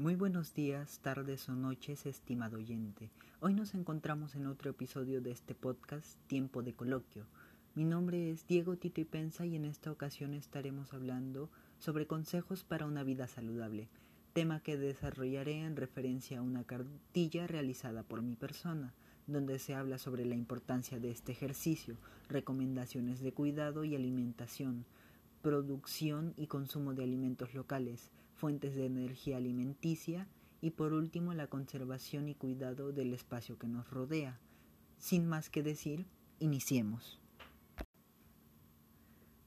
Muy buenos días, tardes o noches, estimado oyente. Hoy nos encontramos en otro episodio de este podcast Tiempo de Coloquio. Mi nombre es Diego Tito y Pensa y en esta ocasión estaremos hablando sobre consejos para una vida saludable, tema que desarrollaré en referencia a una cartilla realizada por mi persona, donde se habla sobre la importancia de este ejercicio, recomendaciones de cuidado y alimentación, producción y consumo de alimentos locales, fuentes de energía alimenticia y por último la conservación y cuidado del espacio que nos rodea. Sin más que decir, iniciemos.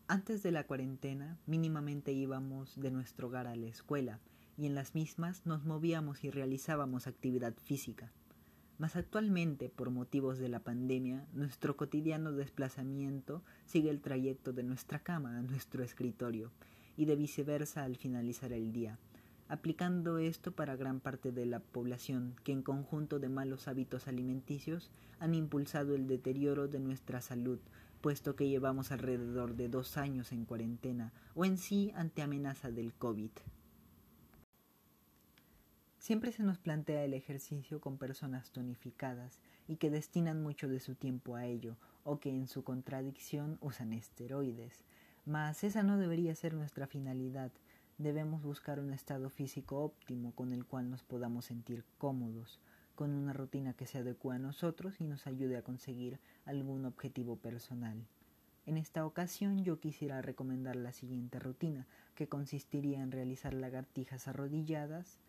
Antes de la cuarentena, mínimamente íbamos de nuestro hogar a la escuela y en las mismas nos movíamos y realizábamos actividad física. Mas actualmente, por motivos de la pandemia, nuestro cotidiano desplazamiento sigue el trayecto de nuestra cama a nuestro escritorio y de viceversa al finalizar el día, aplicando esto para gran parte de la población que en conjunto de malos hábitos alimenticios han impulsado el deterioro de nuestra salud, puesto que llevamos alrededor de dos años en cuarentena o en sí ante amenaza del COVID. Siempre se nos plantea el ejercicio con personas tonificadas y que destinan mucho de su tiempo a ello, o que en su contradicción usan esteroides, mas esa no debería ser nuestra finalidad. Debemos buscar un estado físico óptimo con el cual nos podamos sentir cómodos, con una rutina que se adecue a nosotros y nos ayude a conseguir algún objetivo personal. En esta ocasión yo quisiera recomendar la siguiente rutina, que consistiría en realizar lagartijas arrodilladas,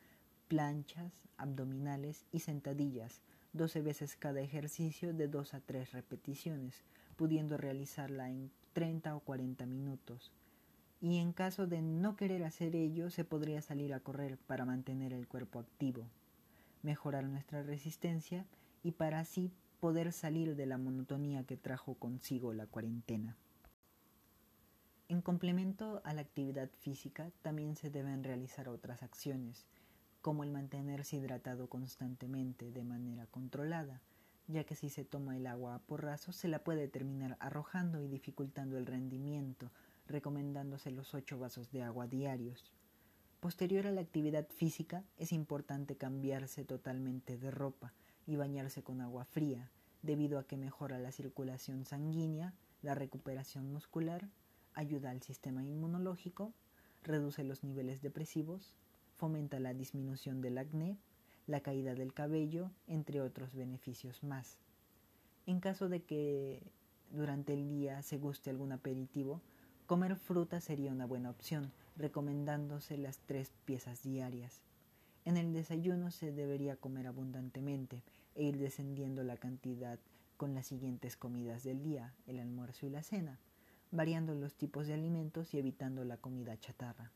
planchas, abdominales y sentadillas, 12 veces cada ejercicio de 2 a 3 repeticiones, pudiendo realizarla en 30 o 40 minutos. Y en caso de no querer hacer ello, se podría salir a correr para mantener el cuerpo activo, mejorar nuestra resistencia y para así poder salir de la monotonía que trajo consigo la cuarentena. En complemento a la actividad física, también se deben realizar otras acciones, como el mantenerse hidratado constantemente de manera controlada, ya que si se toma el agua a porrazos se la puede terminar arrojando y dificultando el rendimiento, recomendándose los 8 vasos de agua diarios. Posterior a la actividad física es importante cambiarse totalmente de ropa y bañarse con agua fría, debido a que mejora la circulación sanguínea, la recuperación muscular, ayuda al sistema inmunológico, reduce los niveles depresivos, fomenta la disminución del acné, la caída del cabello, entre otros beneficios más. En caso de que durante el día se guste algún aperitivo, comer fruta sería una buena opción, recomendándose las tres piezas diarias. En el desayuno se debería comer abundantemente e ir descendiendo la cantidad con las siguientes comidas del día, el almuerzo y la cena, variando los tipos de alimentos y evitando la comida chatarra.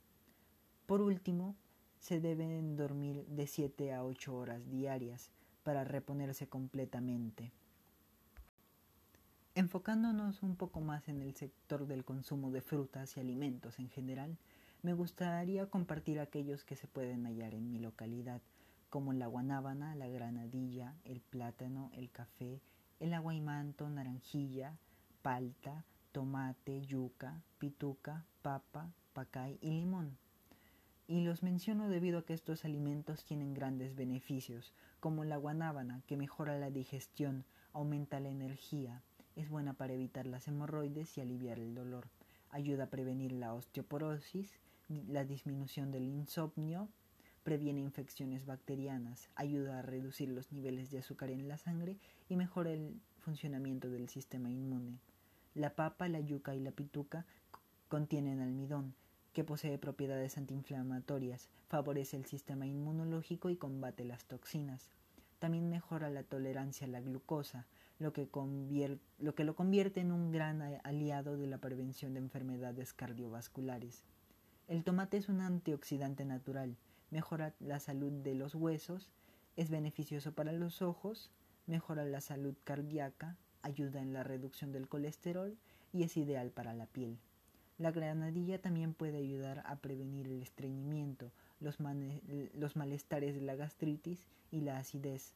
Por último, se deben dormir de 7 a 8 horas diarias para reponerse completamente. Enfocándonos un poco más en el sector del consumo de frutas y alimentos en general, me gustaría compartir aquellos que se pueden hallar en mi localidad, como la guanábana, la granadilla, el plátano, el café, el aguaimanto, naranjilla, palta, tomate, yuca, pituca, papa, pacay y limón. Y los menciono debido a que estos alimentos tienen grandes beneficios, como la guanábana, que mejora la digestión, aumenta la energía, es buena para evitar las hemorroides y aliviar el dolor, ayuda a prevenir la osteoporosis, la disminución del insomnio, previene infecciones bacterianas, ayuda a reducir los niveles de azúcar en la sangre y mejora el funcionamiento del sistema inmune. La papa, la yuca y la pituca contienen almidón, que posee propiedades antiinflamatorias, favorece el sistema inmunológico y combate las toxinas. También mejora la tolerancia a la glucosa, lo que, lo convierte en un gran aliado de la prevención de enfermedades cardiovasculares. El tomate es un antioxidante natural, mejora la salud de los huesos, es beneficioso para los ojos, mejora la salud cardíaca, ayuda en la reducción del colesterol y es ideal para la piel. La granadilla también puede ayudar a prevenir el estreñimiento, los, malestares de la gastritis y la acidez.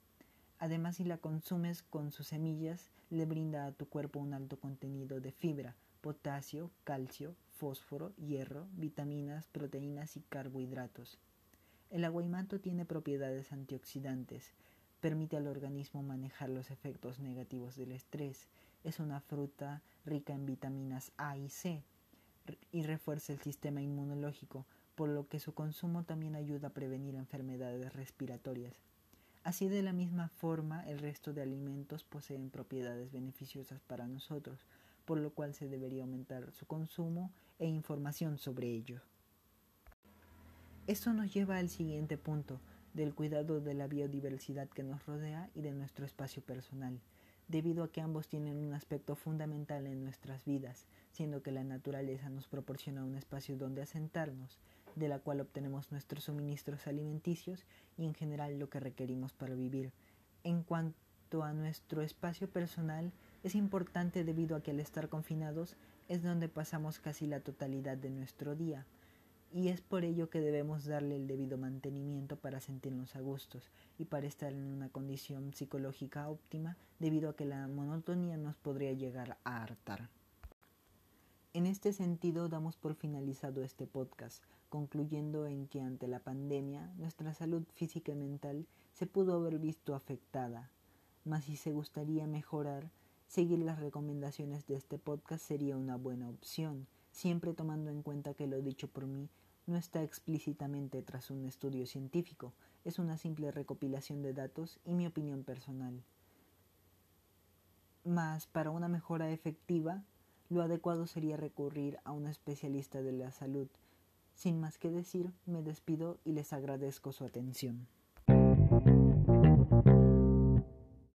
Además, si la consumes con sus semillas, le brinda a tu cuerpo un alto contenido de fibra, potasio, calcio, fósforo, hierro, vitaminas, proteínas y carbohidratos. El aguaimanto tiene propiedades antioxidantes, permite al organismo manejar los efectos negativos del estrés, es una fruta rica en vitaminas A y C y refuerza el sistema inmunológico, por lo que su consumo también ayuda a prevenir enfermedades respiratorias. Así de la misma forma, el resto de alimentos poseen propiedades beneficiosas para nosotros, por lo cual se debería aumentar su consumo e información sobre ello. Esto nos lleva al siguiente punto, del cuidado de la biodiversidad que nos rodea y de nuestro espacio personal, debido a que ambos tienen un aspecto fundamental en nuestras vidas, siendo que la naturaleza nos proporciona un espacio donde asentarnos, de la cual obtenemos nuestros suministros alimenticios y en general lo que requerimos para vivir. En cuanto a nuestro espacio personal, es importante debido a que al estar confinados es donde pasamos casi la totalidad de nuestro día, y es por ello que debemos darle el debido mantenimiento para sentirnos a gustos y para estar en una condición psicológica óptima debido a que la monotonía nos podría llegar a hartar. En este sentido damos por finalizado este podcast, concluyendo en que ante la pandemia nuestra salud física y mental se pudo haber visto afectada, mas si se gustaría mejorar, seguir las recomendaciones de este podcast sería una buena opción, siempre tomando en cuenta que lo dicho por mí no está explícitamente tras un estudio científico, es una simple recopilación de datos y mi opinión personal. Mas para una mejora efectiva, lo adecuado sería recurrir a un especialista de la salud. Sin más que decir, me despido y les agradezco su atención.